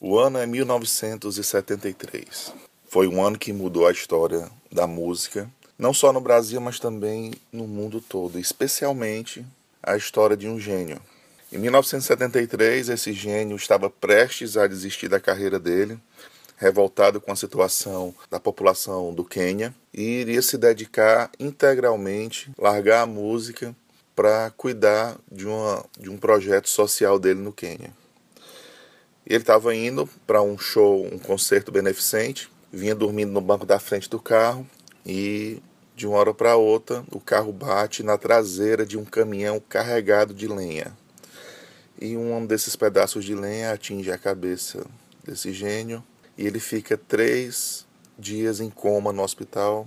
O ano é 1973. Foi um ano que mudou a história da música, não só no Brasil, mas também no mundo todo, especialmente a história de um gênio. Em 1973, esse gênio estava prestes a desistir da carreira dele, revoltado com a situação da população do Quênia, e iria se dedicar integralmente, largar a música para cuidar de, uma, de um projeto social dele no Quênia. Ele estava indo para um show, um concerto beneficente, vinha dormindo no banco da frente do carro e de uma hora para outra o carro bate na traseira de um caminhão carregado de lenha. E um desses pedaços de lenha atinge a cabeça desse gênio e ele fica três dias em coma no hospital.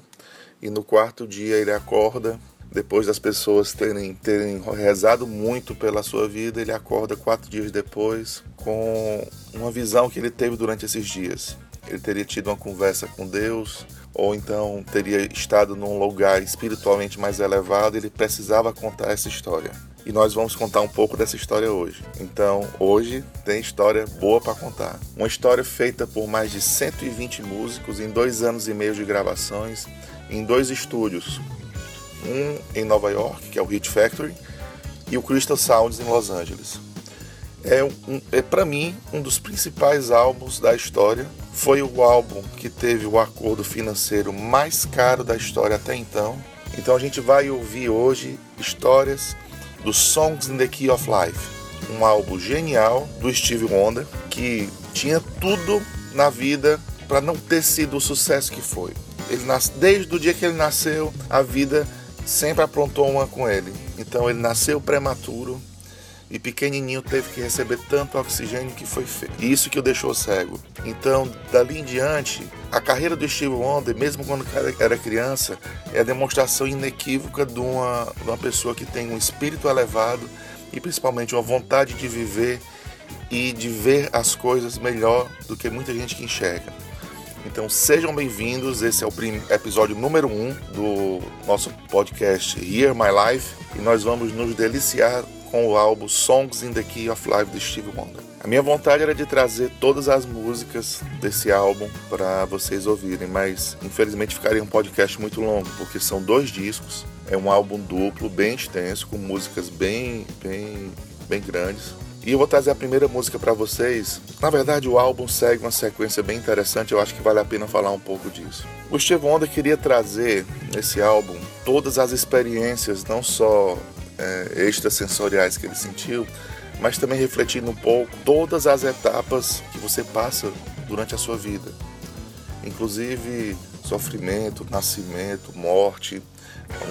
E no quarto dia ele acorda depois das pessoas terem, terem rezado muito pela sua vida, ele acorda quatro dias depois com uma visão que ele teve durante esses dias. Ele teria tido uma conversa com Deus, ou então teria estado num lugar espiritualmente mais elevado, ele precisava contar essa história. E nós vamos contar um pouco dessa história hoje. Então, hoje tem história boa para contar. Uma história feita por mais de 120 músicos em dois anos e meio de gravações, em dois estúdios, um em Nova York, que é o Hit Factory, e o Crystal Sounds em Los Angeles. É, um, é para mim um dos principais álbuns da história. Foi o álbum que teve o acordo financeiro mais caro da história até então. Então a gente vai ouvir hoje histórias dos Songs in the Key of Life, um álbum genial do Steve Wonder que tinha tudo na vida para não ter sido o sucesso que foi. Ele nasce, desde o dia que ele nasceu, a vida sempre aprontou uma com ele. Então ele nasceu prematuro e pequenininho teve que receber tanto oxigênio que foi feio. E isso que o deixou cego. Então, dali em diante, a carreira do Steve Wonder, mesmo quando era criança, é a demonstração inequívoca de uma, de uma pessoa que tem um espírito elevado e principalmente uma vontade de viver e de ver as coisas melhor do que muita gente que enxerga. Então sejam bem-vindos, esse é o episódio número 1 um do nosso podcast Hear My Life e nós vamos nos deliciar com o álbum Songs in the Key of Life de Steve Wonder. A minha vontade era de trazer todas as músicas desse álbum para vocês ouvirem, mas infelizmente ficaria um podcast muito longo, porque são dois discos, é um álbum duplo, bem extenso, com músicas bem, bem, bem grandes. E eu vou trazer a primeira música para vocês. Na verdade, o álbum segue uma sequência bem interessante, eu acho que vale a pena falar um pouco disso. O Steve Wonder queria trazer nesse álbum todas as experiências, não só é, extrasensoriais que ele sentiu, mas também refletindo um pouco todas as etapas que você passa durante a sua vida, inclusive sofrimento, nascimento, morte,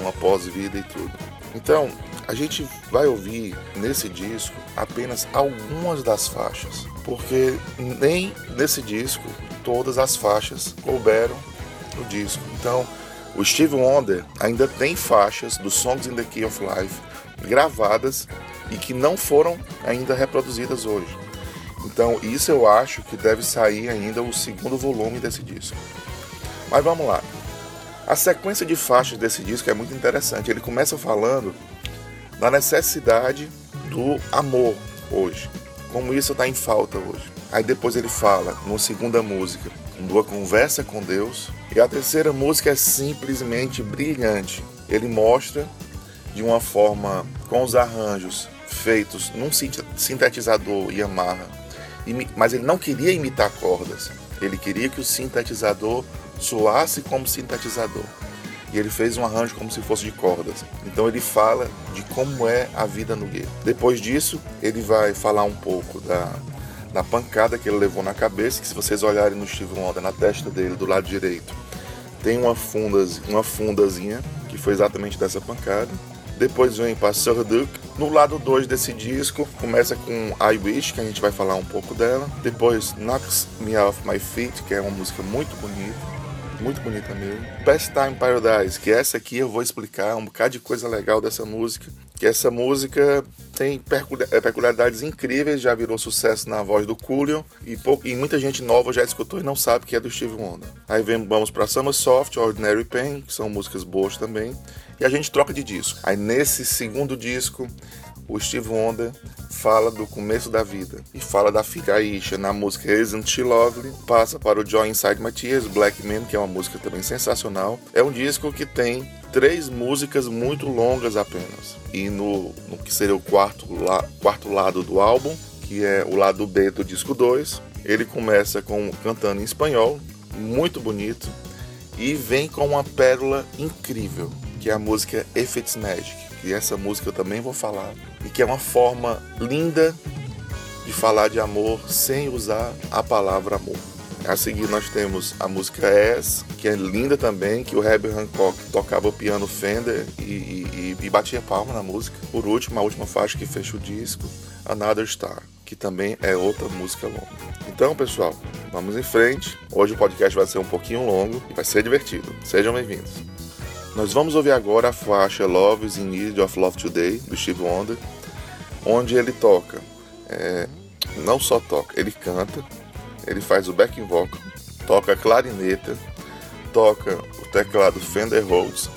uma pós-vida e tudo. Então, a gente vai ouvir nesse disco apenas algumas das faixas, porque nem nesse disco todas as faixas couberam no disco. Então, o Steve Wonder ainda tem faixas do Songs in the Key of Life gravadas e que não foram ainda reproduzidas hoje. Então, isso eu acho que deve sair ainda o segundo volume desse disco. Mas vamos lá. A sequência de faixas desse disco é muito interessante. Ele começa falando da necessidade do amor hoje, como isso está em falta hoje. Aí depois ele fala, numa segunda música, uma conversa com Deus. E a terceira música é simplesmente brilhante. Ele mostra de uma forma com os arranjos feitos num sintetizador Yamaha, mas ele não queria imitar cordas. Ele queria que o sintetizador soasse como sintetizador e ele fez um arranjo como se fosse de cordas. Então ele fala de como é a vida no gueto. Depois disso, ele vai falar um pouco da, da pancada que ele levou na cabeça, que se vocês olharem no Steve Wonder, na testa dele, do lado direito, tem uma, fundas, uma fundazinha, que foi exatamente dessa pancada. Depois vem para Duke. No lado 2 desse disco, começa com I Wish, que a gente vai falar um pouco dela. Depois Knocks Me Off My Feet, que é uma música muito bonita muito bonita mesmo. Pastime Paradise, que essa aqui eu vou explicar um bocado de coisa legal dessa música. Que essa música tem é, peculiaridades incríveis, já virou sucesso na voz do Coolio e, e muita gente nova já escutou e não sabe que é do Steve Wonder. Aí vem, vamos para Summer Soft, Ordinary Pain, que são músicas boas também, e a gente troca de disco. Aí nesse segundo disco o Steve Wonder fala do começo da vida e fala da filha Aisha na música Isn't She Lovely, passa para o Joy Inside My Tears, Black Man, que é uma música também sensacional. É um disco que tem três músicas muito longas apenas. E no, no que seria o quarto, la, quarto lado do álbum, que é o lado B do disco 2, ele começa com cantando em espanhol, muito bonito, e vem com uma pérola incrível, que é a música It's Magic. E essa música eu também vou falar, e que é uma forma linda de falar de amor sem usar a palavra amor. A seguir nós temos a música S, que é linda também, que o Herbie Hancock tocava o piano Fender e, e, e batia palma na música. Por último, a última faixa que fecha o disco, Another Star, que também é outra música longa. Então, pessoal, vamos em frente. Hoje o podcast vai ser um pouquinho longo e vai ser divertido. Sejam bem-vindos. Nós vamos ouvir agora a faixa Love is in Need of Love Today, do Steve Wonder, onde ele toca, é, não só toca, ele canta, ele faz o backing vocal, toca clarineta, toca o teclado Fender Rhodes,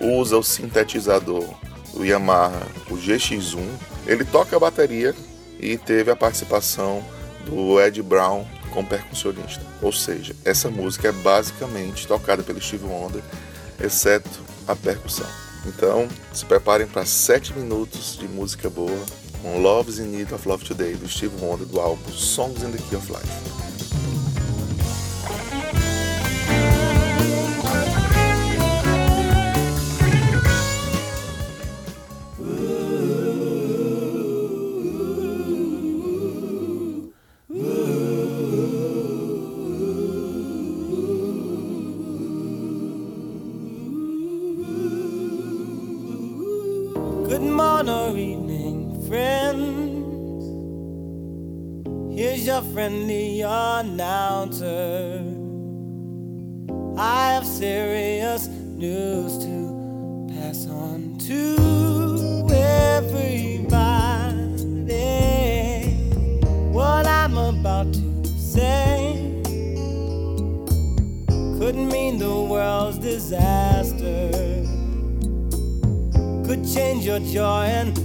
usa o sintetizador do Yamaha, o GX1, ele toca a bateria e teve a participação do Ed Brown como percussionista. Ou seja, essa música é basicamente tocada pelo Steve Wonder exceto a percussão. Então, se preparem para 7 minutos de música boa com Love's in Need of Love Today do Steve Wonder do álbum Songs in the Key of Life. Friendly announcer. I have serious news to pass on to everybody. What I'm about to say could mean the world's disaster, change your joy and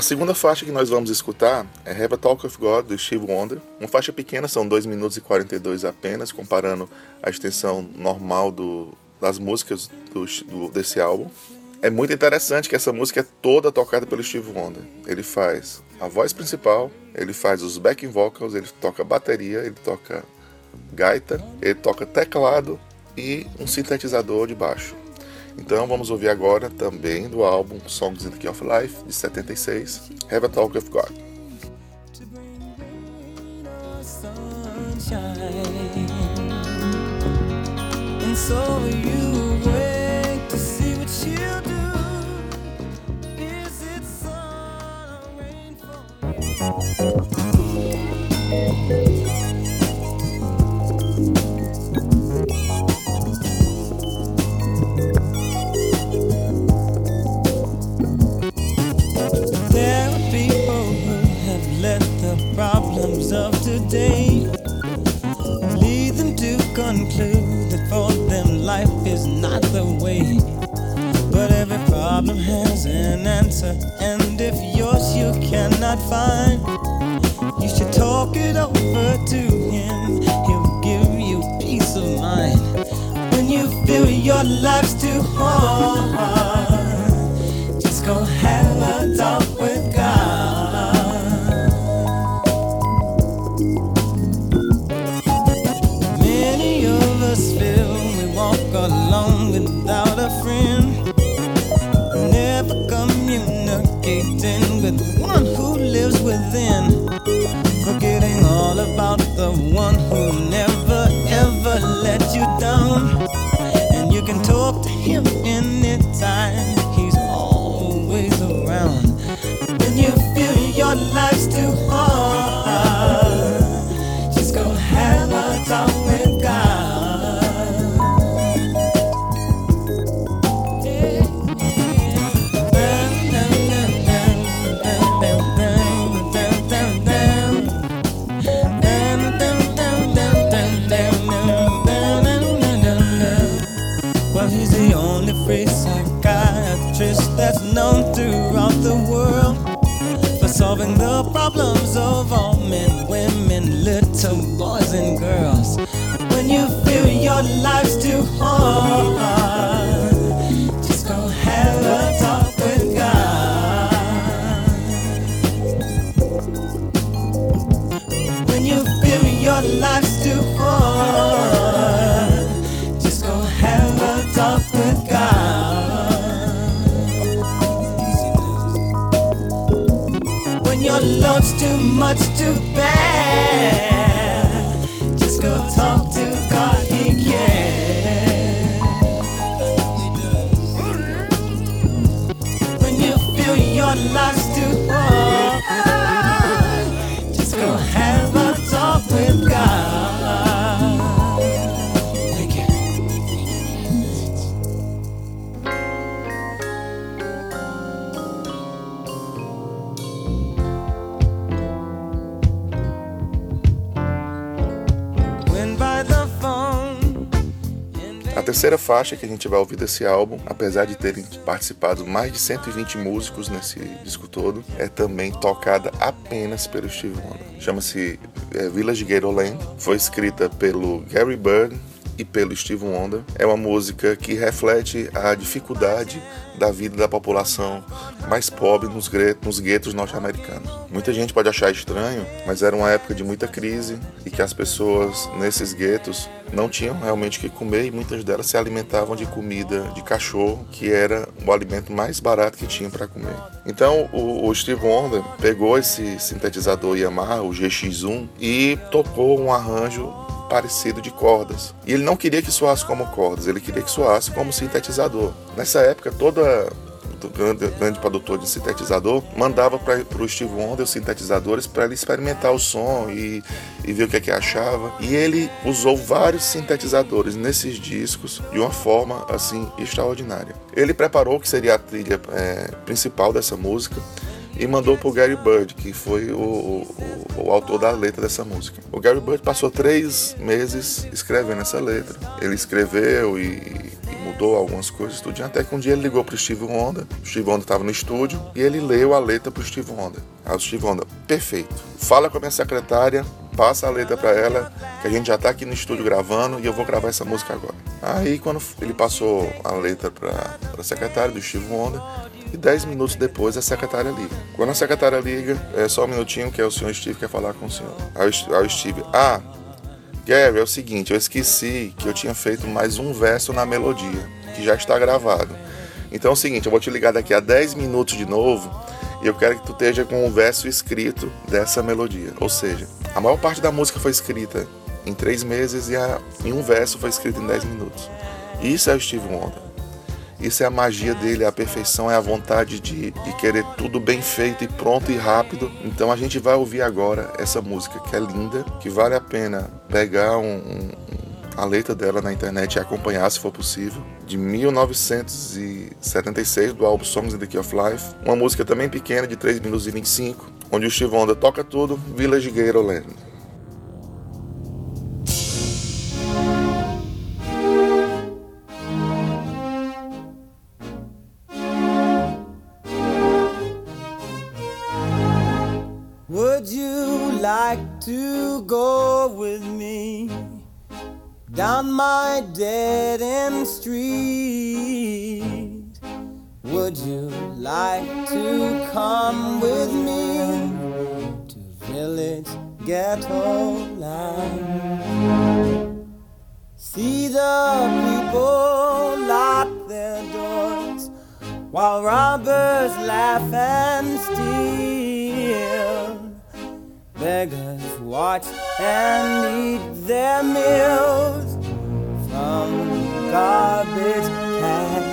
A segunda faixa que nós vamos escutar é Have a Talk of God, do Steve Wonder. Uma faixa pequena, são 2 minutos e 42 apenas, comparando a extensão normal do, das músicas do, do, desse álbum. É muito interessante que essa música é toda tocada pelo Steve Wonder. Ele faz a voz principal, ele faz os backing vocals, ele toca bateria, ele toca gaita, ele toca teclado e um sintetizador de baixo. Então vamos ouvir agora também do álbum Songs in the Key of Life, de 76, Have a Talk with God. Day. Lead them to conclude that for them life is not the way. But every problem has an answer, and if yours you cannot find, you should talk it over to him. He'll give you peace of mind. When you feel your life's too hard, just go have a talk with terceira faixa que a gente vai ouvir desse álbum, apesar de terem participado mais de 120 músicos nesse disco todo, é também tocada apenas pelo Steve Wonder. Chama-se é, Village Gatorland, foi escrita pelo Gary Bird e pelo Steve Wonder. É uma música que reflete a dificuldade da vida da população mais pobre nos, nos guetos norte-americanos. Muita gente pode achar estranho, mas era uma época de muita crise e que as pessoas nesses guetos não tinham realmente o que comer e muitas delas se alimentavam de comida de cachorro, que era o alimento mais barato que tinha para comer. Então o, o Steve Wonder pegou esse sintetizador Yamaha, o GX1, e tocou um arranjo parecido de cordas. E ele não queria que soasse como cordas, ele queria que soasse como sintetizador. Nessa época, toda grande, grande produtor de sintetizador mandava para o Steve Wonder os sintetizadores para ele experimentar o som e, e ver o que, é que achava. E ele usou vários sintetizadores nesses discos de uma forma assim extraordinária. Ele preparou o que seria a trilha é, principal dessa música e mandou para o Gary Bird, que foi o, o, o, autor da letra dessa música. O Gary Bird passou três meses escrevendo essa letra. Ele escreveu e mudou algumas coisas, tudo. Até que um dia ele ligou pro Steve Wonder, o Steve Wonder estava no estúdio, e ele leu a letra pro Steve Wonder. Aí o Steve Wonder, perfeito. Fala com a minha secretária, passa a letra para ela, que a gente já tá aqui no estúdio gravando e eu vou gravar essa música agora. Aí quando ele passou a letra para a secretária do Steve Wonder, e 10 minutos depois a secretária liga. Quando a secretária liga, é só um minutinho que é o senhor Steve quer falar com o senhor. Aí o Steve, ah, Gary, é o seguinte, eu esqueci que eu tinha feito mais um verso na melodia, que já está gravado. Então é o seguinte, eu vou te ligar daqui a 10 minutos de novo e eu quero que tu esteja com o verso escrito dessa melodia. Ou seja, a maior parte da música foi escrita em três meses e, a, e um verso foi escrito em 10 minutos. Isso é o Steve Wonder. Isso é a magia dele, é a perfeição, é a vontade de, de querer tudo bem feito e pronto e rápido. Então a gente vai ouvir agora essa música que é linda, que vale a pena pegar um, um, a letra dela na internet e acompanhar se for possível. De 1976, do álbum Songs in the Key of Life. Uma música também pequena, de 3 minutos e 25, onde o Wonder toca tudo, Village Gatorland. My dead end street. Would you like to come with me to village ghetto land? See the people lock their doors while robbers laugh and steal. Beggars watch and eat their meals from garbage cans.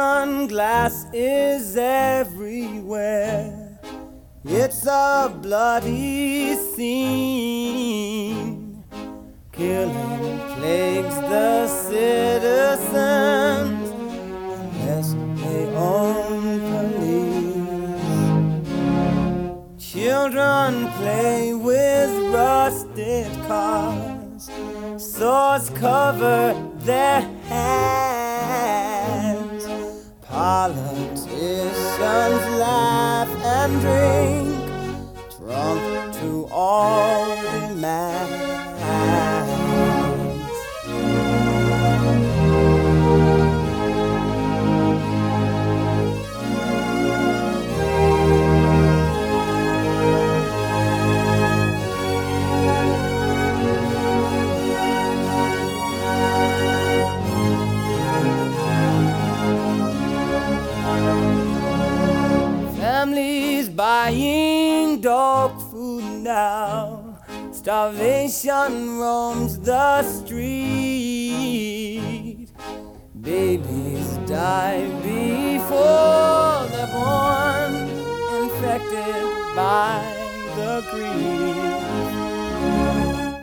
Broken glass is everywhere. It's a bloody scene. Killing plagues the citizens unless they own police. Children play with rusted cars. Swords cover their hands. Politicians laugh and drink, drunk to all demands. Buying dog food now. Starvation roams the street. Babies die before they're born, infected by the greed.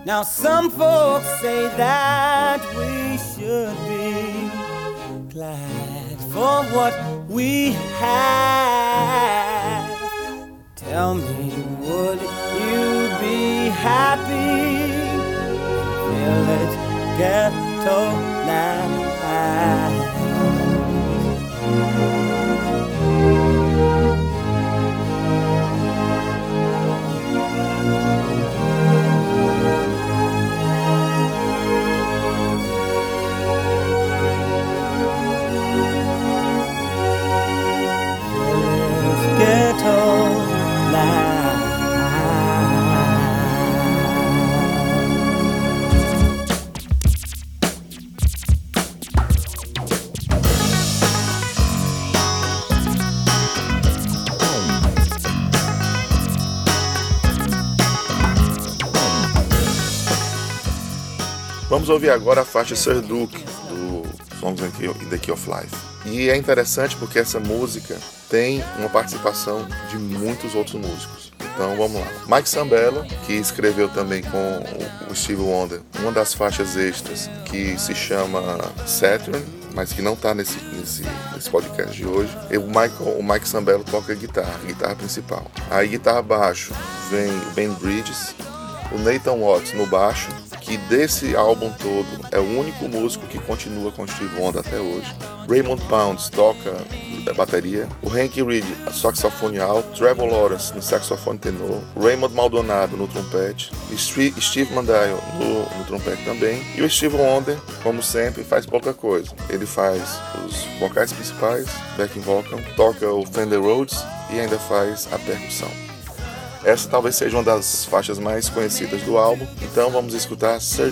Now, some folks say that we should be glad for what we have. Tell me, would you be happy? Village ghetto land. Vamos ouvir agora a faixa Sir Duke do Songs in the Key of Life. E é interessante porque essa música tem uma participação de muitos outros músicos. Então vamos lá. Mike Sambello, que escreveu também com o Steve Wonder uma das faixas extras que se chama Saturn, mas que não está nesse, nesse, nesse, podcast de hoje. E o, Michael, o Mike Sambello toca guitarra, guitarra principal. Aí guitarra baixo vem o Ben Bridges, o Nathan Watts no baixo, que desse álbum todo é o único músico que continua com Steve Wonder até hoje. Raymond Pounds toca bateria, o Hank Reed saxofone alto, Trevor Lawrence no saxofone tenor, Raymond Maldonado no trompete, Steve Mandel no, no trompete também, e o Steve Wonder, como sempre, faz pouca coisa. Ele faz os vocais principais, backing vocal, toca o Fender Rhodes e ainda faz a percussão. Essa talvez seja uma das faixas mais conhecidas do álbum, então vamos escutar Sir.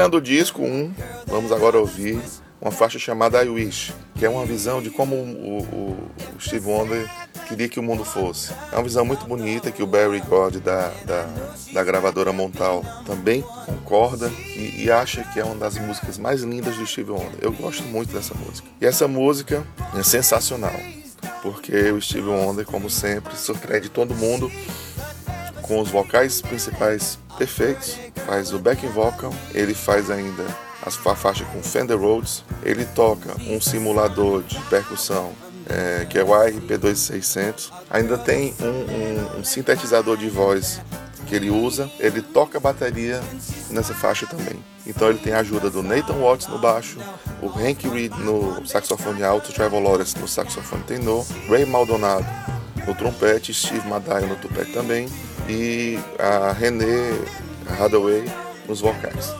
Tirando o disco 1, vamos agora ouvir uma faixa chamada I Wish, que é uma visão de como o, o, o Steve Wonder queria que o mundo fosse. É uma visão muito bonita que o Barry God da, da, da gravadora Montal também concorda e, e, acha que é uma das músicas mais lindas do Steve Wonder. Eu gosto muito dessa música. E essa música é sensacional, porque o Steve Wonder, como sempre, surpreende todo mundo com os vocais principais perfeitos, faz o backing vocal, ele faz ainda a faixa com Fender Rhodes, ele toca um simulador de percussão é, que é o ARP2600, ainda tem um, um, um sintetizador de voz que ele usa, ele toca bateria nessa faixa também. Então ele tem a ajuda do Nathan Watts no baixo, o Hank Reed no saxofone alto, Trevor Lawrence no saxofone tenor, Ray Maldonado no trompete, Steve Madai no tupete também e a René Hathaway nos vocais.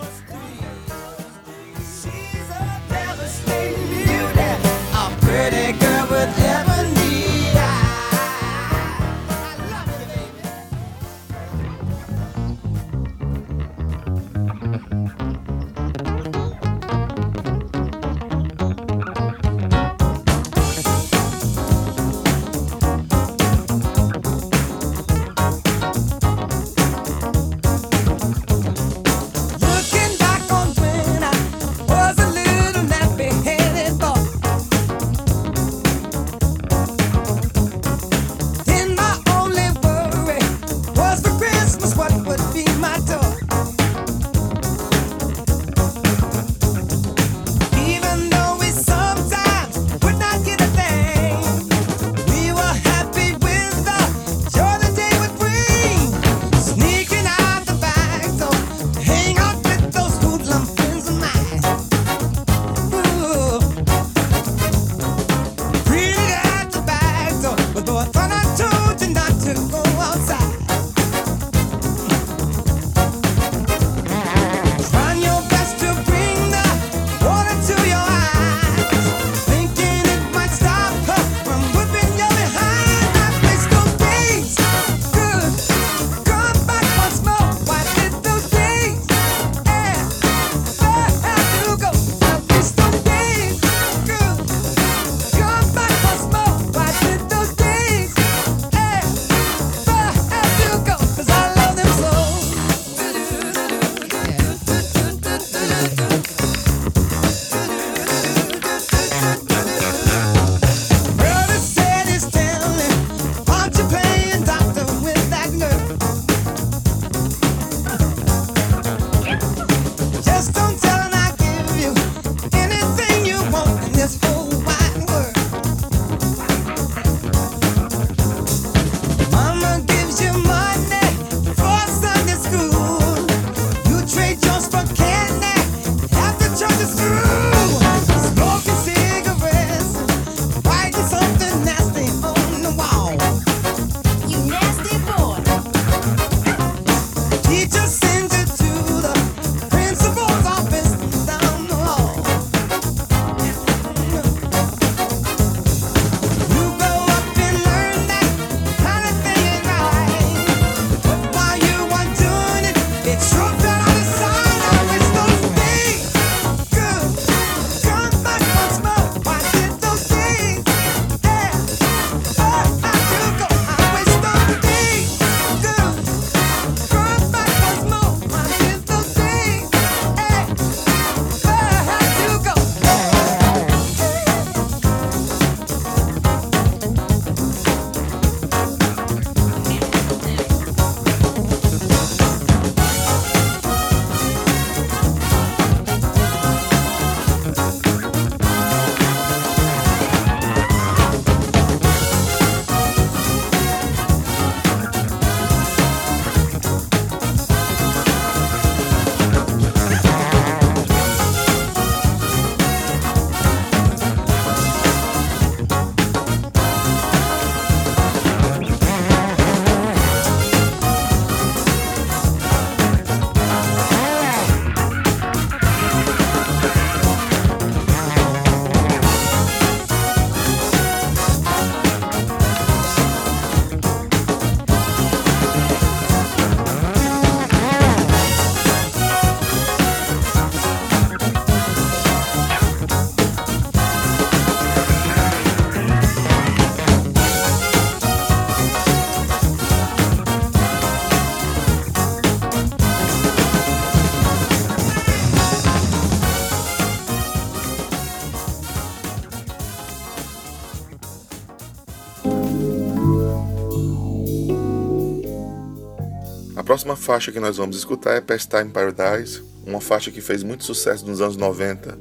Próxima faixa que nós vamos escutar é Pastime Paradise, uma faixa que fez muito sucesso nos anos 90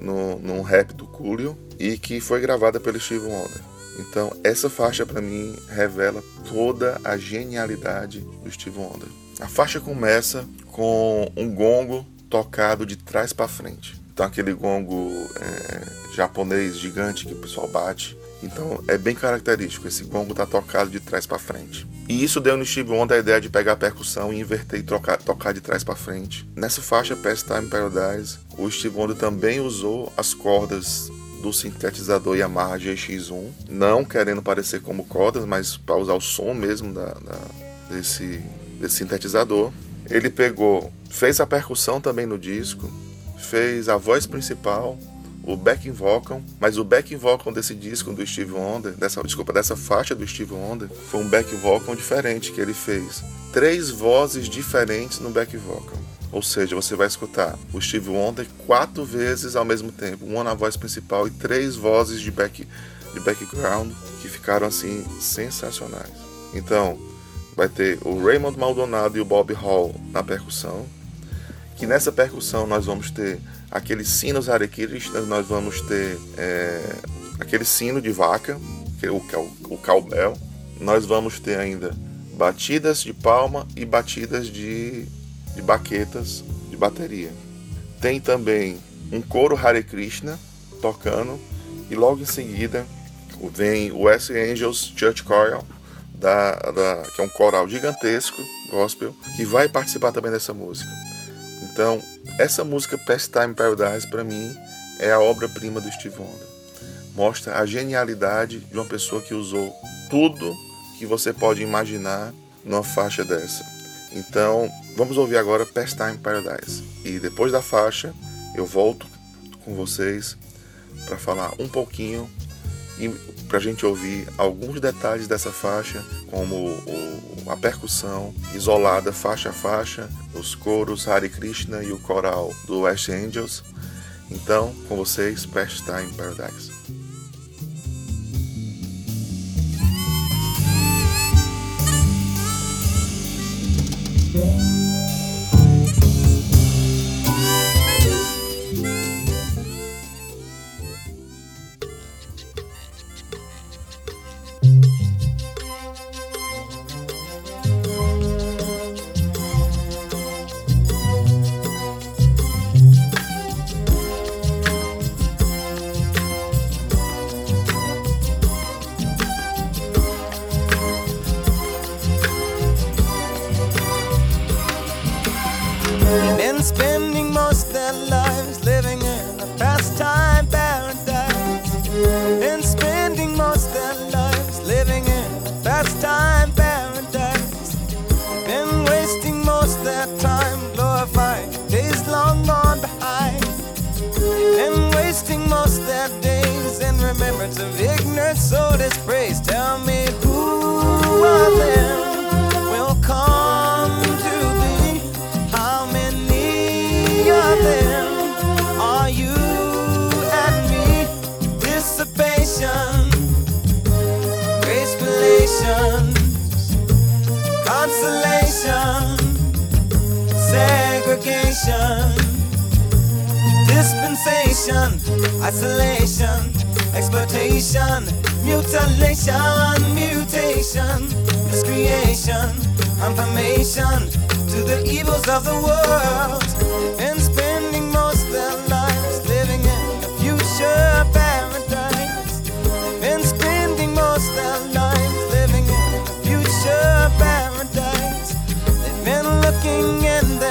no, num rap do Coolio e que foi gravada pelo Steve Wonder. Então, essa faixa para mim revela toda a genialidade do Steve Wonder. A faixa começa com um gongo tocado de trás para frente. Então, aquele gongo é, japonês gigante que o pessoal bate. Então, é bem característico. Esse gongo tá tocado de trás para frente. E isso deu no Steve Wonder a ideia de pegar a percussão e inverter e trocar, tocar de trás para frente. Nessa faixa Pastime Paradise, o Steve Wonder também usou as cordas do sintetizador Yamaha GX1, não querendo parecer como cordas, mas para usar o som mesmo da, da, desse, desse sintetizador. Ele pegou, fez a percussão também no disco, fez a voz principal, o backing vocal, mas o backing vocal desse disco do Steve Wonder, dessa, desculpa, dessa faixa do Steve Wonder, foi um back vocal diferente que ele fez. Três vozes diferentes no back vocal. Ou seja, você vai escutar o Steve Wonder quatro vezes ao mesmo tempo, uma na voz principal e três vozes de, back, de background que ficaram assim sensacionais. Então, vai ter o Raymond Maldonado e o Bob Hall na percussão, que nessa percussão nós vamos ter aqueles sinos Hare nós vamos ter é, aquele sino de vaca, que é o, é o, o cowbell. Nós vamos ter ainda batidas de palma e batidas de, de baquetas de bateria. Tem também um coro Hare Krishna tocando e logo em seguida vem o S Angels Church Choral, da, da, que é um coral gigantesco, gospel, que vai participar também dessa música. Então, essa música Pastime Paradise para mim é a obra-prima do Steve Wonder. Mostra a genialidade de uma pessoa que usou tudo que você pode imaginar numa faixa dessa. Então, vamos ouvir agora Pastime Paradise. E depois da faixa, eu volto com vocês para falar um pouquinho e para a gente ouvir alguns detalhes dessa faixa, como o, a percussão isolada faixa a faixa, os coros Hare Krishna e o coral do West Angels. Então, com vocês, Pastime Paradise.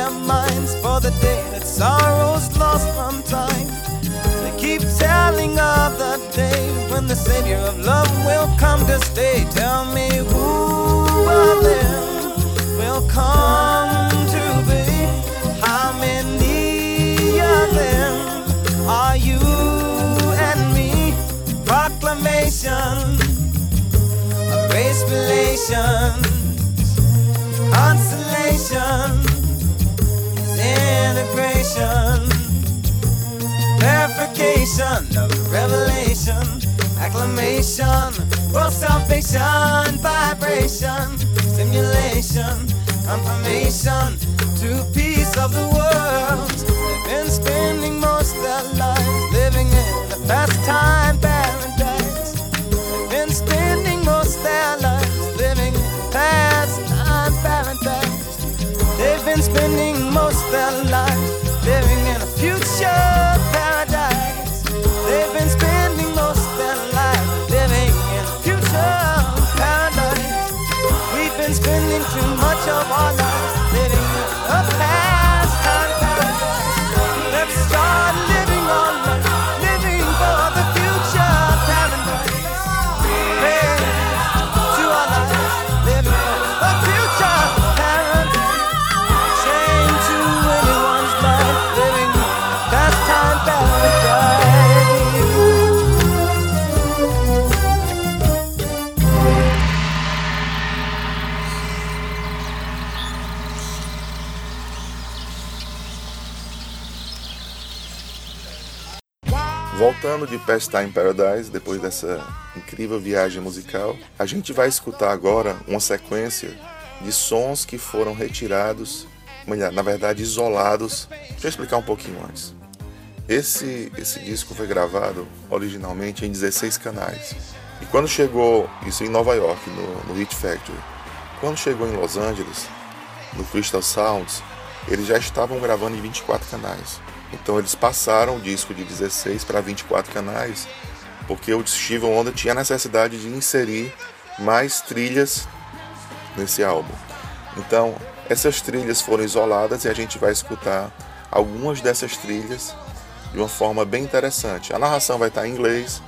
Their minds for the day that sorrow's lost from time They keep telling of the day when the Savior of love will come to stay. Tell me who of them will come to be? How many of them are you and me? Proclamation of race relations, consolation, integration clarification of revelation, acclamation, world salvation, vibration, stimulation, confirmation. To peace of the world. They've been spending most their lives living in the pastime paradise. Of our Voltando de Pastime Paradise, depois dessa incrível viagem musical, a gente vai escutar agora uma sequência de sons que foram retirados, na verdade isolados. Deixa eu explicar um pouquinho antes. Esse, esse disco foi gravado originalmente em 16 canais. E quando chegou, isso em Nova York, no, no Hit Factory, quando chegou em Los Angeles, no Crystal Sounds, eles já estavam gravando em 24 canais. Então eles passaram o disco de 16 para 24 canais, porque o Steve Wonder tinha necessidade de inserir mais trilhas nesse álbum. Então, essas trilhas foram isoladas e a gente vai escutar algumas dessas trilhas de uma forma bem interessante. A narração vai estar em inglês,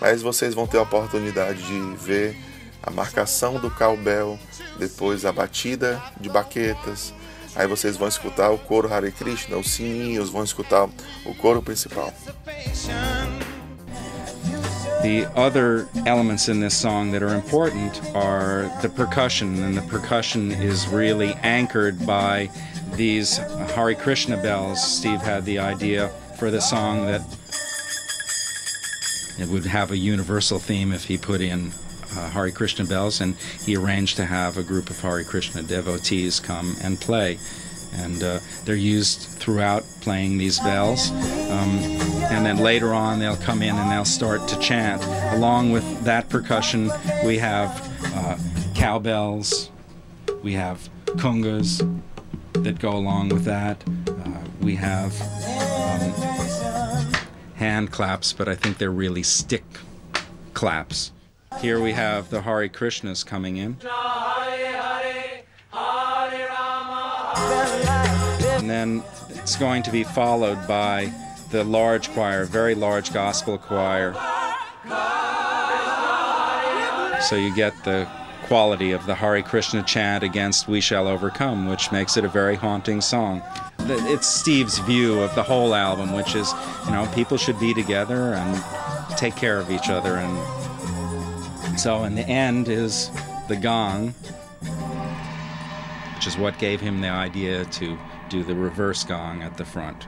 mas vocês vão ter a oportunidade de ver a marcação do cowbell, depois a batida de baquetas. Aí vocês vão escutar o coro Hare Krishna, os sininhos, vão escutar o coro principal. The other elements in this song that are important are the percussion, and the percussion is really anchored by these Hare Krishna bells. Steve had the idea for the song that it would have a universal theme if he put in uh, Hare Krishna bells, and he arranged to have a group of Hari Krishna devotees come and play. And uh, they're used throughout playing these bells. Um, and then later on, they'll come in and they'll start to chant. Along with that percussion, we have uh, cowbells, we have kungas that go along with that. Uh, we have um, hand claps, but I think they're really stick claps. Here we have the Hare Krishnas coming in. And then it's going to be followed by the large choir, very large gospel choir. So you get the quality of the Hare Krishna chant against We Shall Overcome, which makes it a very haunting song. It's Steve's view of the whole album, which is, you know, people should be together and take care of each other. And so in the end is the gong, which is what gave him the idea to do the reverse gong at the front.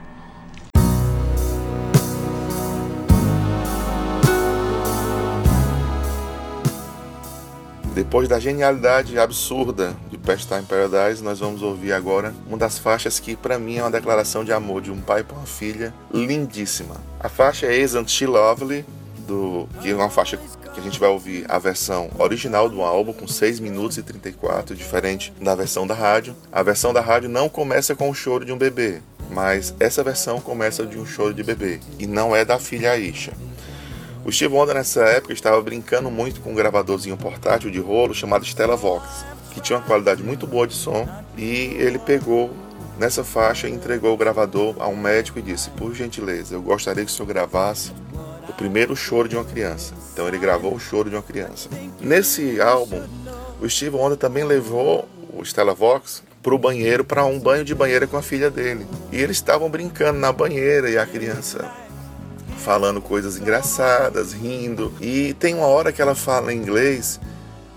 Depois da genialidade absurda de Pastime Paradise, nós vamos ouvir agora uma das faixas que para mim é uma declaração de amor de um pai para uma filha lindíssima. A faixa é Isn't She Lovely, do, que é uma faixa que a gente vai ouvir a versão original do álbum com 6 minutos e 34, diferente da versão da rádio. A versão da rádio não começa com o choro de um bebê, mas essa versão começa de um choro de bebê e não é da filha Aisha. O Steve Wonder nessa época estava brincando muito com um gravadorzinho portátil de rolo chamado Stella Vox, que tinha uma qualidade muito boa de som, e ele pegou nessa faixa entregou o gravador a um médico e disse: "Por gentileza, eu gostaria que o senhor gravasse o primeiro choro de uma criança". Então ele gravou o choro de uma criança. Nesse álbum, o Steve Wonder também levou o Stella Vox para o banheiro, para um banho de banheira com a filha dele. E eles estavam brincando na banheira e a criança falando coisas engraçadas, rindo. E tem uma hora que ela fala em inglês,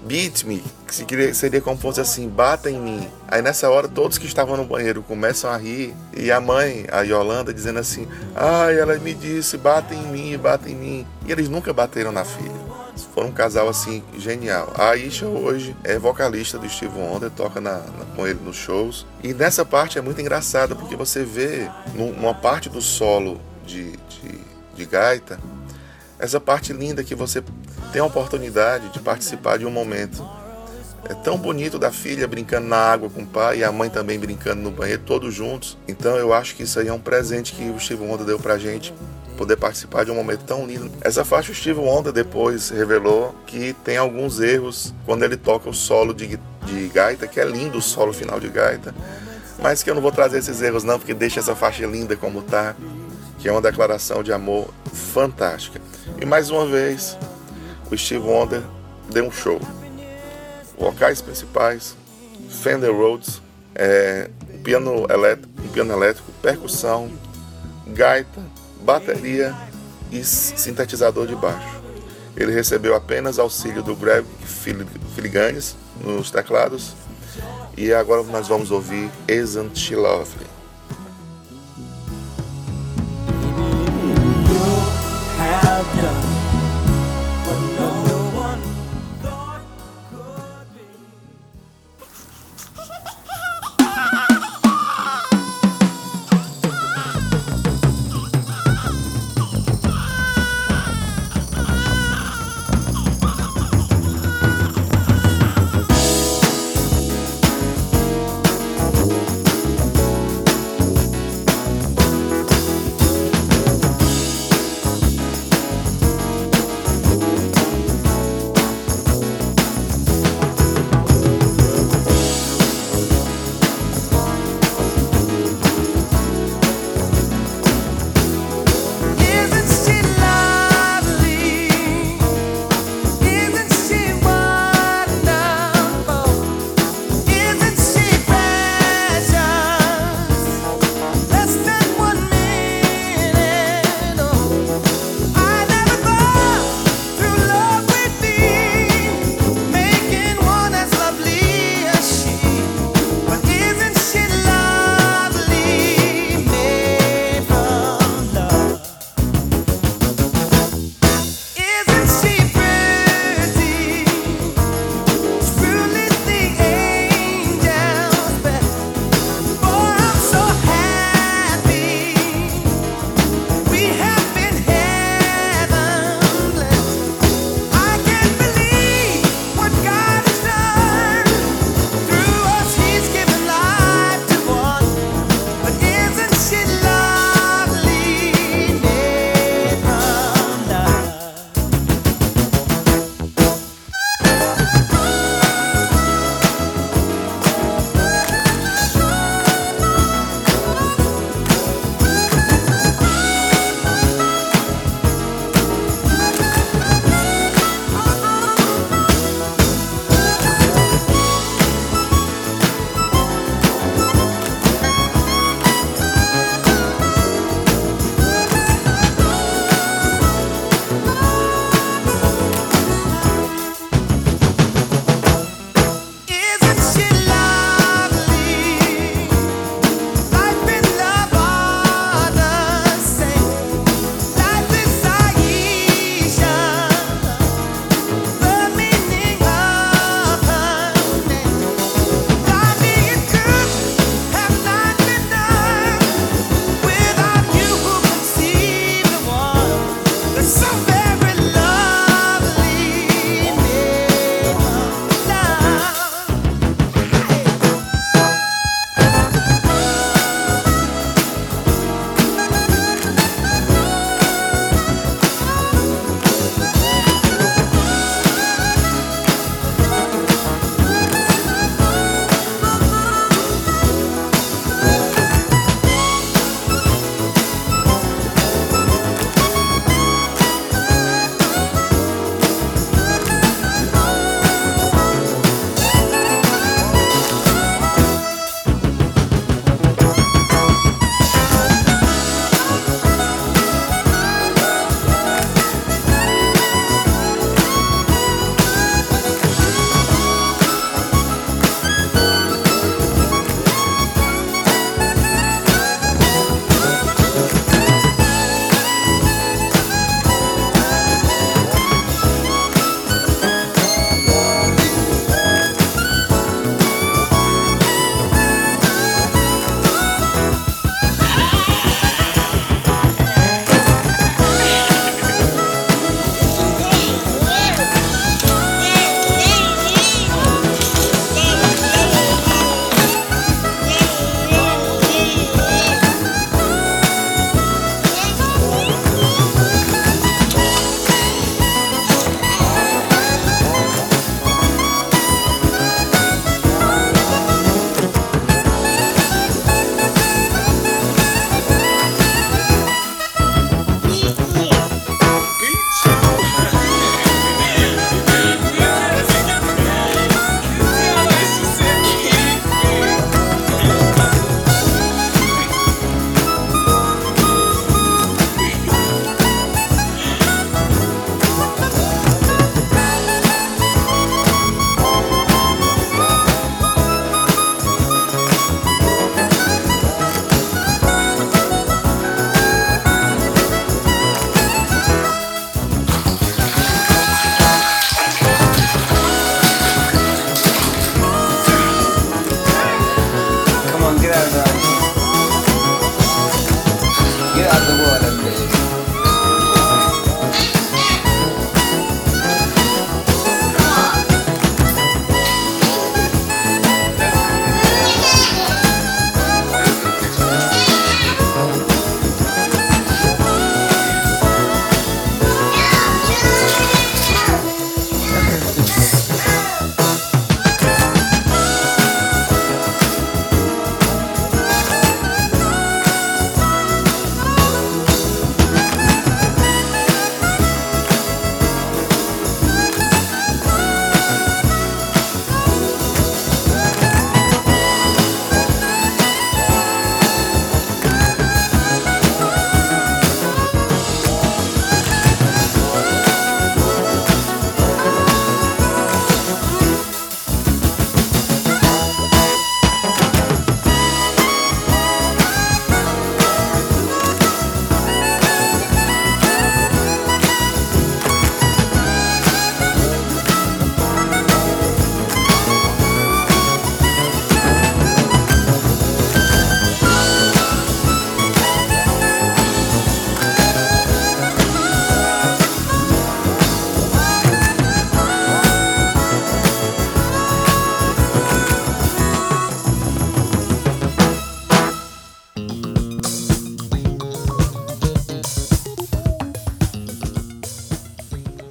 beat me, que seria como fosse assim, bata em mim. Aí nessa hora todos que estavam no banheiro começam a rir e a mãe, a Yolanda, dizendo assim, ai, ela me disse, bata em mim, bata em mim. E eles nunca bateram na filha. Foram um casal assim genial. A Aisha hoje é vocalista do Steve Wonder, toca na, na, com ele nos shows. E nessa parte é muito engraçada porque você vê numa parte do solo de, de, de gaita essa parte linda que você tem a oportunidade de participar de um momento é tão bonito da filha brincando na água com o pai e a mãe também brincando no banheiro, todos juntos. Então eu acho que isso aí é um presente que o Steve Wonder deu pra gente poder participar de um momento tão lindo. Essa faixa o Steve Wonder depois revelou que tem alguns erros quando ele toca o solo de, de gaita, que é lindo o solo final de gaita, mas que eu não vou trazer esses erros não, porque deixa essa faixa linda como tá, que é uma declaração de amor fantástica. E mais uma vez, o Steve Wonder deu um show vocais principais, Fender Rhodes, é, piano elétrico, piano elétrico, percussão, gaita, bateria e sintetizador de baixo. Ele recebeu apenas auxílio do Greg Filiganes nos teclados e agora nós vamos ouvir Isn't She Lovely?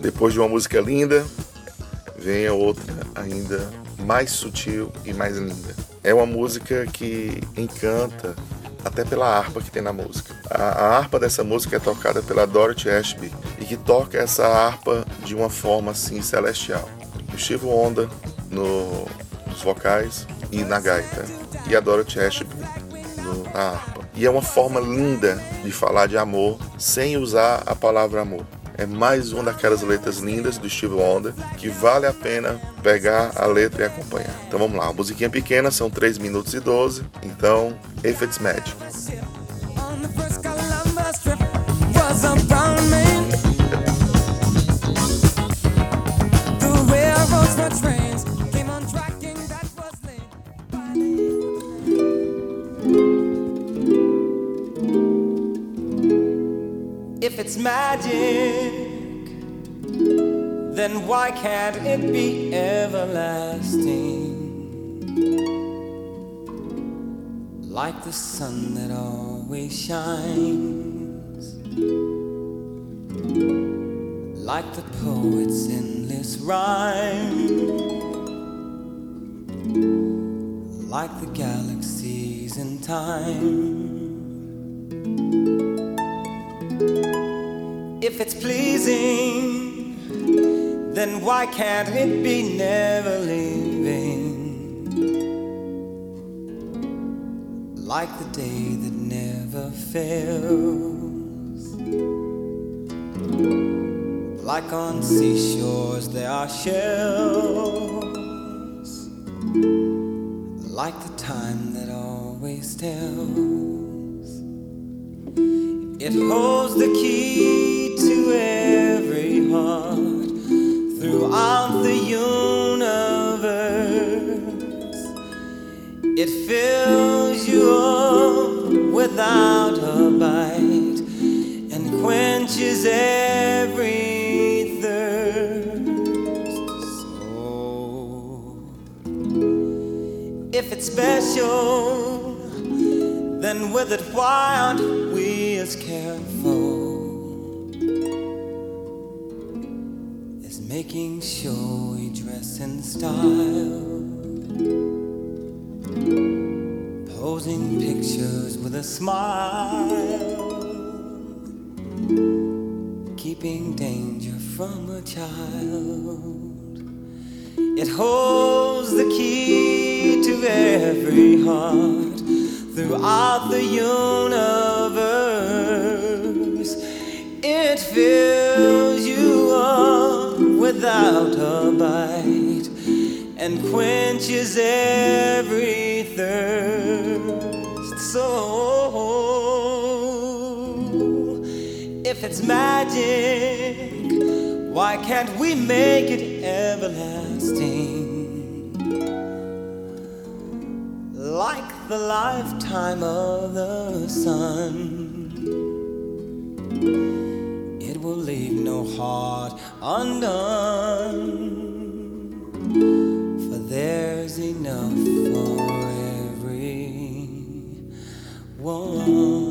Depois de uma música linda, vem a outra ainda mais sutil e mais linda. É uma música que encanta até pela harpa que tem na música. A, a harpa dessa música é tocada pela Dorothy Ashby e que toca essa harpa de uma forma assim celestial. O Steve Wonder no, nos vocais e na gaita e a Dorothy Ashby no, na harpa. E é uma forma linda de falar de amor sem usar a palavra amor. É mais uma daquelas letras lindas do Steve Wonder que vale a pena pegar a letra e acompanhar. Então vamos lá, uma musiquinha pequena, são 3 minutos e 12. Então, If It's Magic. If it's magic, then why can't it be everlasting? Like the sun that always shines, like the poet's endless rhyme, like the galaxies in time. If it's pleasing, then why can't it be never leaving? Like the day that never fails. Like on seashores there are shells. Like the time that always tells. It holds the key to every heart throughout the universe. It fills you up without a bite and quenches every thirst. So, if it's special, then with it, why aren't making sure we dress in style? Posing pictures with a smile, keeping danger from a child. It holds the key to every heart throughout the universe. It fills without a bite and quenches every thirst. So, if it's magic, why can't we make it everlasting? Like the lifetime of the sun, leave no heart undone. For there's enough for every one.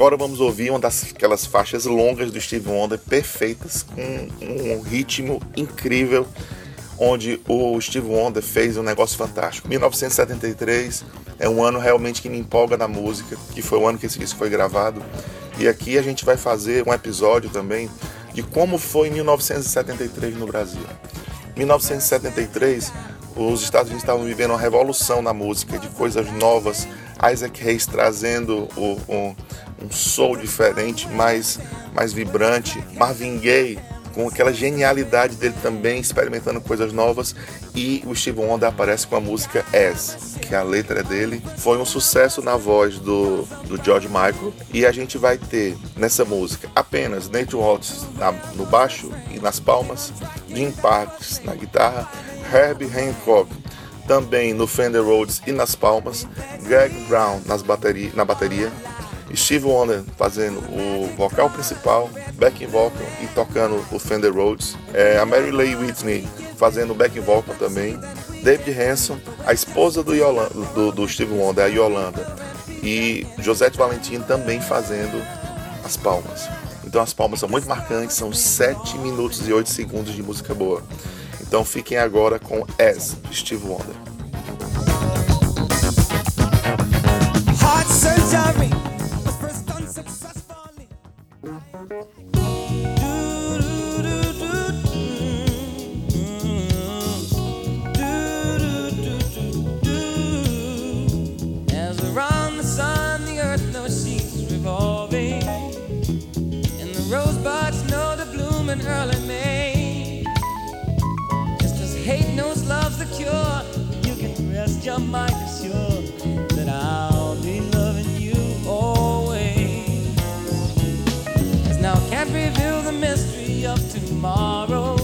Agora vamos ouvir uma daquelas faixas longas do Steve Wonder, perfeitas, com um ritmo incrível, onde o Steve Wonder fez um negócio fantástico. 1973 é um ano realmente que me empolga na música, que foi o ano que esse disco foi gravado. E aqui a gente vai fazer um episódio também de como foi em 1973 no Brasil. 1973, os Estados Unidos estavam vivendo uma revolução na música, de coisas novas. Isaac Hayes trazendo o, um, um soul diferente, mais, mais vibrante. Marvin Gaye com aquela genialidade dele também, experimentando coisas novas. E o Steve Wonder aparece com a música As, que a letra dele foi um sucesso na voz do, do George Michael. E a gente vai ter nessa música apenas Nate Watts na, no baixo e nas palmas, Jim Parks na guitarra, Herbie Hancock também no Fender Rhodes e nas palmas, Greg Brown nas bateria, na bateria, Steve Wonder fazendo o vocal principal, backing vocal e tocando o Fender Rhodes, é, a Mary Lee Whitney fazendo backing vocal também, David Hanson, a esposa do, Yolanda, do, do Steve Wonder, a Yolanda, e Josette Valentim também fazendo as palmas. Então as palmas são muito marcantes, são 7 minutos e 8 segundos de música boa. Então fiquem agora com As, Steve Wonder. Heart surgery your mind sure that I'll be loving you always. Now I can't reveal the mystery of tomorrow,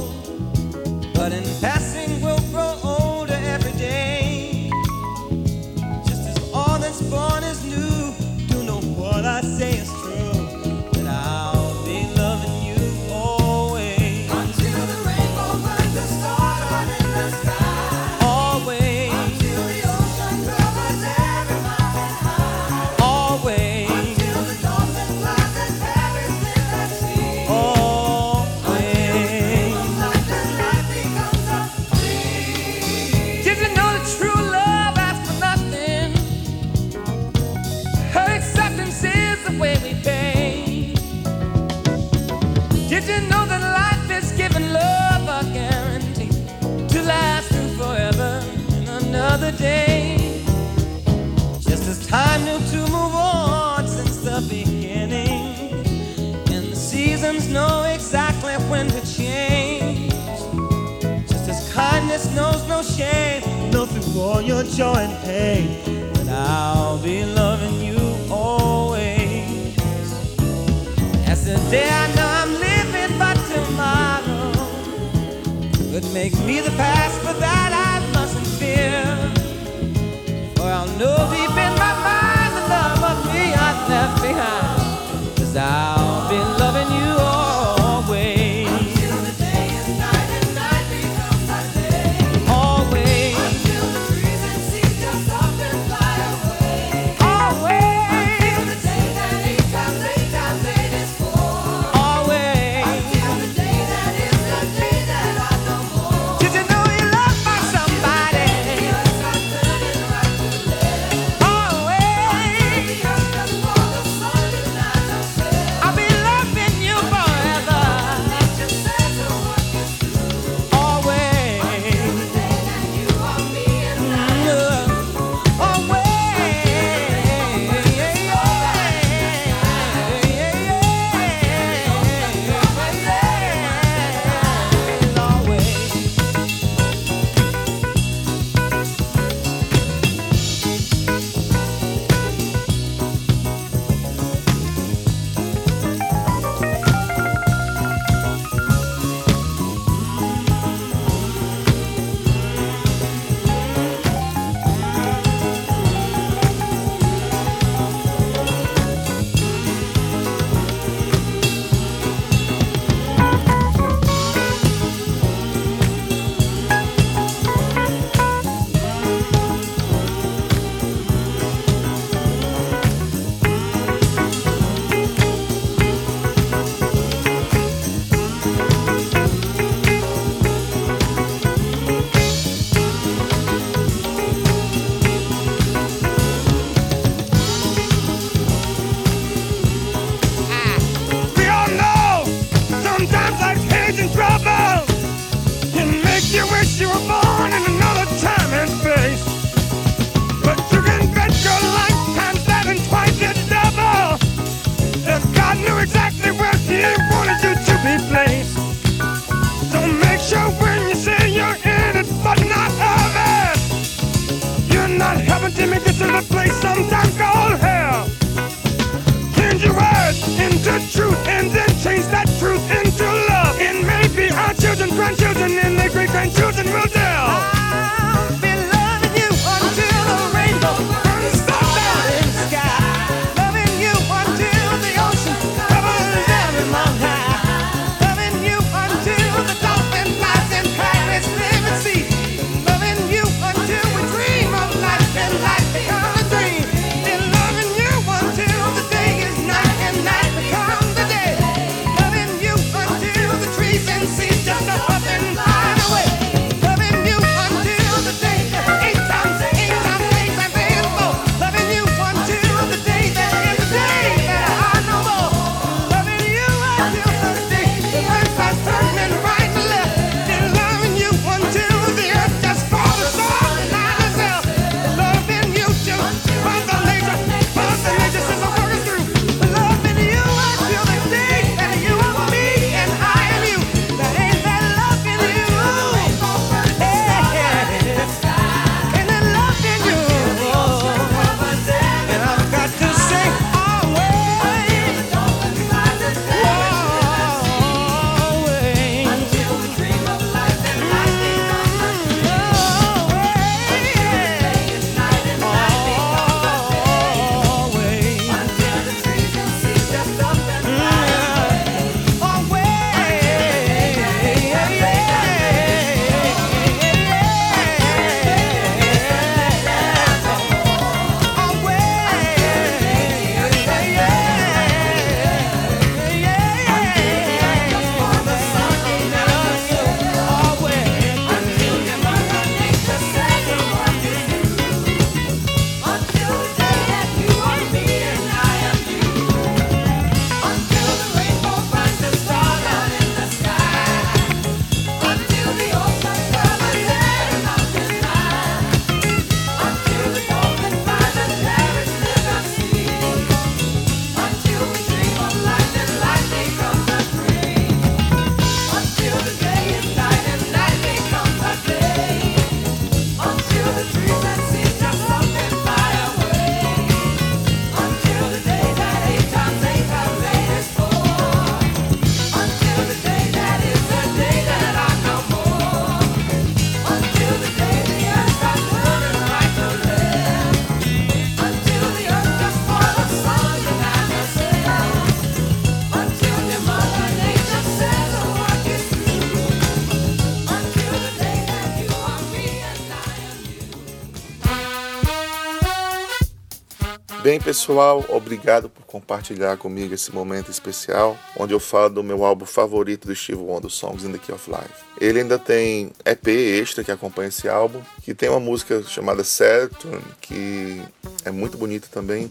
Bem, pessoal, obrigado por compartilhar comigo esse momento especial, onde eu falo do meu álbum favorito do Steve Wonder, Songs in the Key of Life. Ele ainda tem EP extra que acompanha esse álbum, que tem uma música chamada Saturn, que é muito bonita também.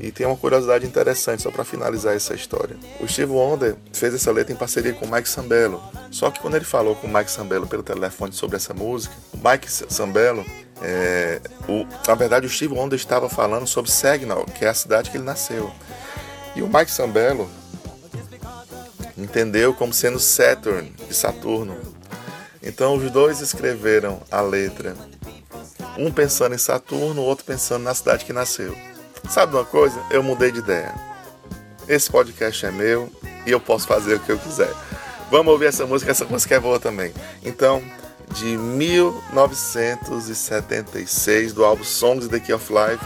E tem uma curiosidade interessante, só para finalizar essa história. O Steve Wonder fez essa letra em parceria com o Mike Sambello. Só que quando ele falou com o Mike Sambello pelo telefone sobre essa música, o Mike Sambello, é, o, na verdade o Steve Wonder estava falando sobre Signal, que é a cidade que ele nasceu. E o Mike Sambello entendeu como sendo Saturn, de Saturno. Então os dois escreveram a letra, um pensando em Saturno, o outro pensando na cidade que nasceu. Sabe uma coisa? Eu mudei de ideia. Esse podcast é meu e eu posso fazer o que eu quiser. Vamos ouvir essa música, essa música é boa também. Então, de 1976, do álbum Songs the Key of Life,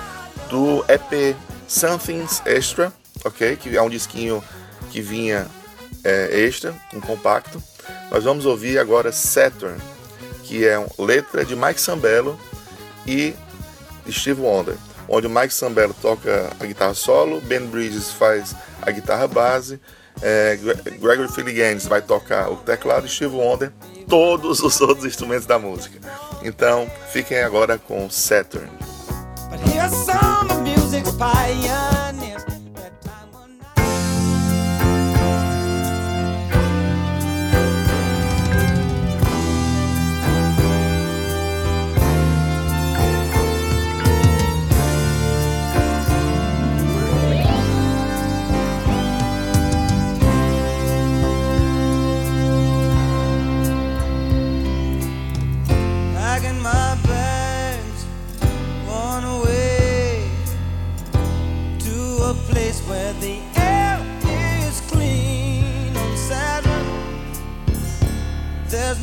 do EP Something's Extra, ok? Que é um disquinho que vinha é, extra, um compacto. Nós vamos ouvir agora Saturn, que é letra de Mike Sambello e Steve Wonder onde o Mike Sambello toca a guitarra solo, Ben Bridges faz a guitarra base, é, Gregory Philliganes vai tocar o teclado e Steve Wonder todos os outros instrumentos da música. Então, fiquem agora com Saturn. But some music's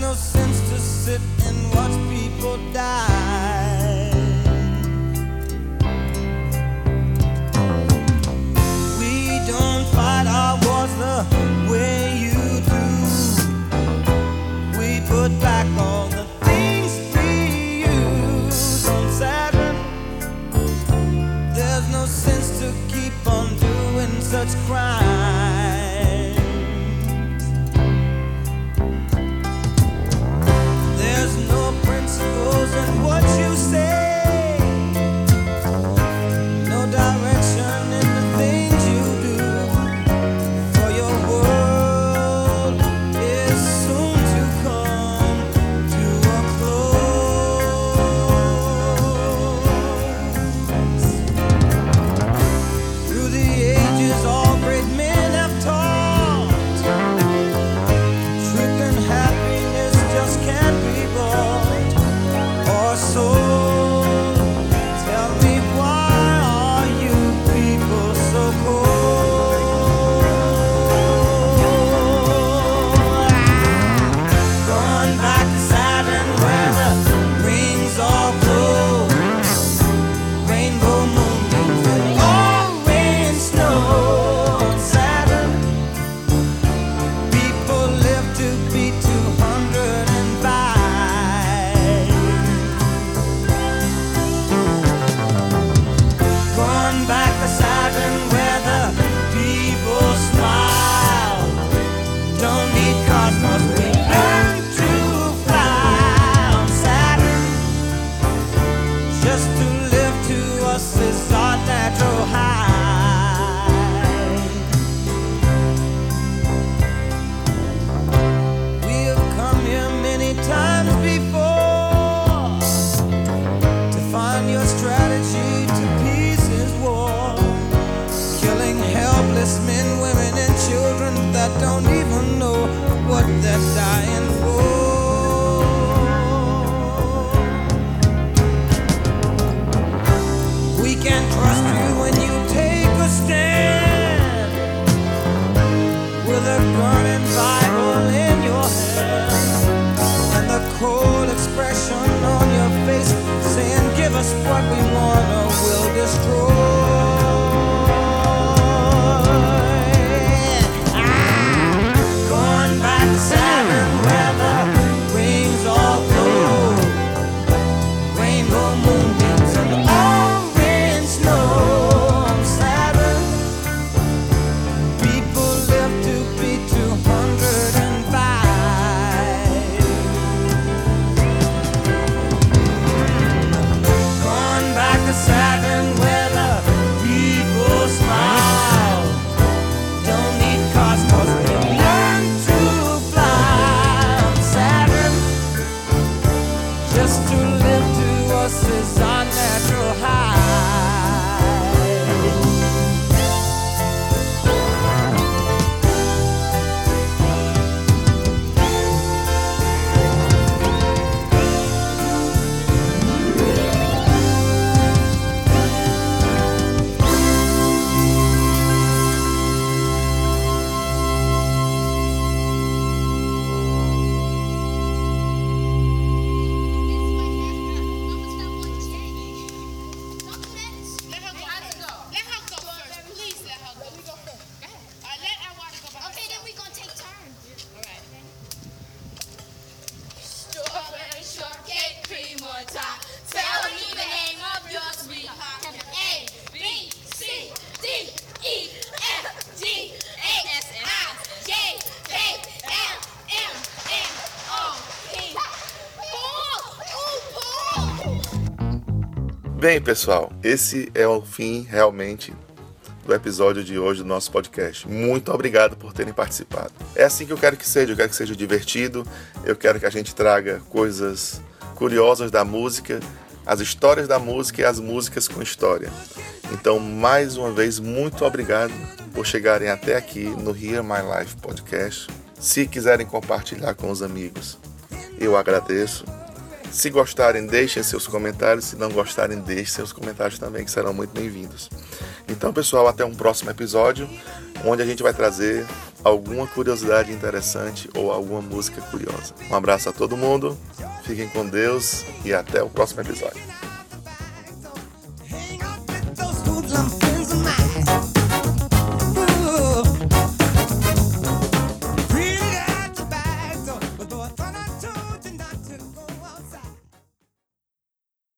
no sense to sit and watch people die. We don't fight our wars the way you do. We put back on. Bem, pessoal, esse é o fim realmente do episódio de hoje do nosso podcast. Muito obrigado por terem participado. É assim que eu quero que seja, eu quero que seja divertido, eu quero que a gente traga coisas curiosas da música, as histórias da música e as músicas com história. Então, mais uma vez, muito obrigado por chegarem até aqui no Hear My Life Podcast. Se quiserem compartilhar com os amigos, eu agradeço. Se gostarem, deixem seus comentários. Se não gostarem, deixem seus comentários também, que serão muito bem-vindos. Então, pessoal, até um próximo episódio, onde a gente vai trazer alguma curiosidade interessante ou alguma música curiosa. Um abraço a todo mundo, fiquem com Deus e até o próximo episódio.